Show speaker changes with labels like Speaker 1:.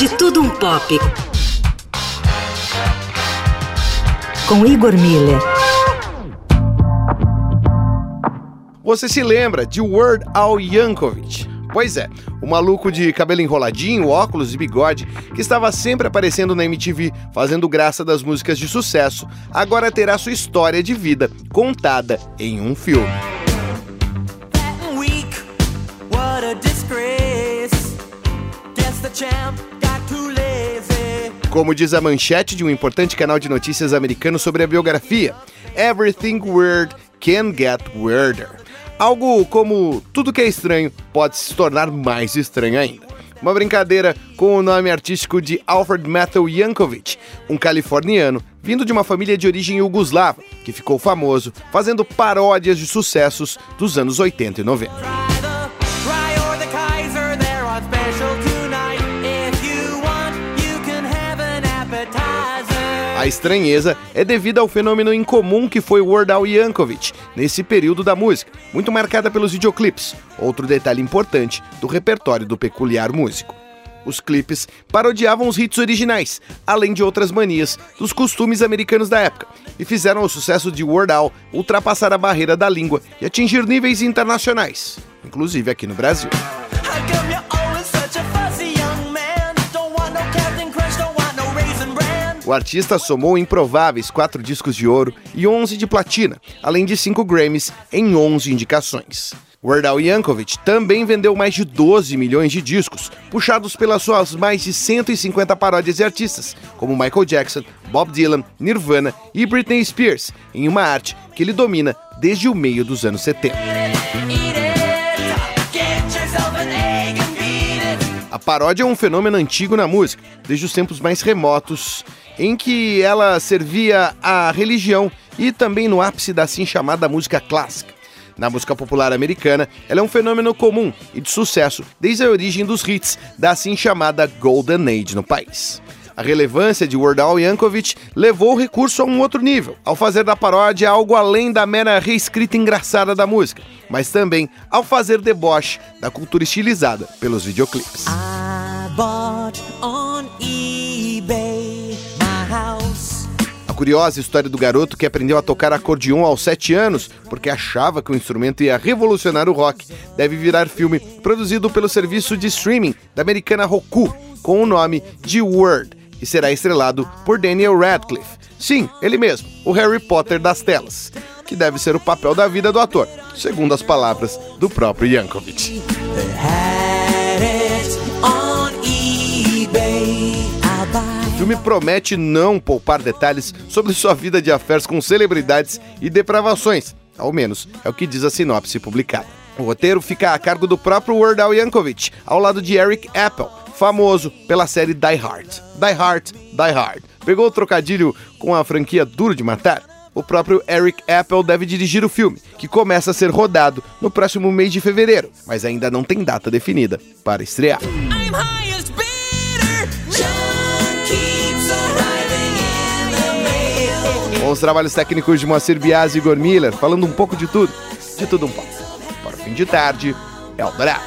Speaker 1: De Tudo Um Pop. Com Igor Miller.
Speaker 2: Você se lembra de Word Al Yankovic? Pois é, o maluco de cabelo enroladinho, óculos e bigode, que estava sempre aparecendo na MTV fazendo graça das músicas de sucesso, agora terá sua história de vida contada em um filme. Como diz a manchete de um importante canal de notícias americano sobre a biografia, Everything Weird Can Get Weirder. Algo como tudo que é estranho pode se tornar mais estranho ainda. Uma brincadeira com o nome artístico de Alfred Matthew Yankovic, um californiano vindo de uma família de origem yugoslava, que ficou famoso fazendo paródias de sucessos dos anos 80 e 90. A estranheza é devida ao fenômeno incomum que foi Word Al Yankovic nesse período da música, muito marcada pelos videoclipes, outro detalhe importante do repertório do peculiar músico. Os clipes parodiavam os hits originais, além de outras manias dos costumes americanos da época, e fizeram o sucesso de Word Al ultrapassar a barreira da língua e atingir níveis internacionais, inclusive aqui no Brasil. O artista somou improváveis quatro discos de ouro e 11 de platina, além de cinco Grammys em 11 indicações. Weird Al Yankovic também vendeu mais de 12 milhões de discos, puxados pelas suas mais de 150 paródias de artistas, como Michael Jackson, Bob Dylan, Nirvana e Britney Spears, em uma arte que ele domina desde o meio dos anos 70. A paródia é um fenômeno antigo na música, desde os tempos mais remotos em que ela servia à religião e também no ápice da assim chamada música clássica. Na música popular americana, ela é um fenômeno comum e de sucesso desde a origem dos hits da assim chamada Golden Age no país. A relevância de Word Al Yankovic levou o recurso a um outro nível, ao fazer da paródia algo além da mera reescrita engraçada da música, mas também ao fazer deboche da cultura estilizada pelos videoclipes. I curiosa história do garoto que aprendeu a tocar acordeon aos 7 anos porque achava que o instrumento ia revolucionar o rock deve virar filme produzido pelo serviço de streaming da americana Roku com o nome de Word e será estrelado por Daniel Radcliffe. Sim, ele mesmo, o Harry Potter das telas, que deve ser o papel da vida do ator, segundo as palavras do próprio Yankovic. Filme promete não poupar detalhes sobre sua vida de affairs com celebridades e depravações, ao menos é o que diz a sinopse publicada. O roteiro fica a cargo do próprio Word Al Yankovic, ao lado de Eric Apple, famoso pela série Die Hard. Die Hard, Die Hard. Pegou o trocadilho com a franquia Duro de Matar? O próprio Eric Apple deve dirigir o filme, que começa a ser rodado no próximo mês de fevereiro, mas ainda não tem data definida para estrear. Com os trabalhos técnicos de Moacir Bias e Igor Miller, falando um pouco de tudo, de tudo um pouco. Para o fim de tarde, é o Eldorado.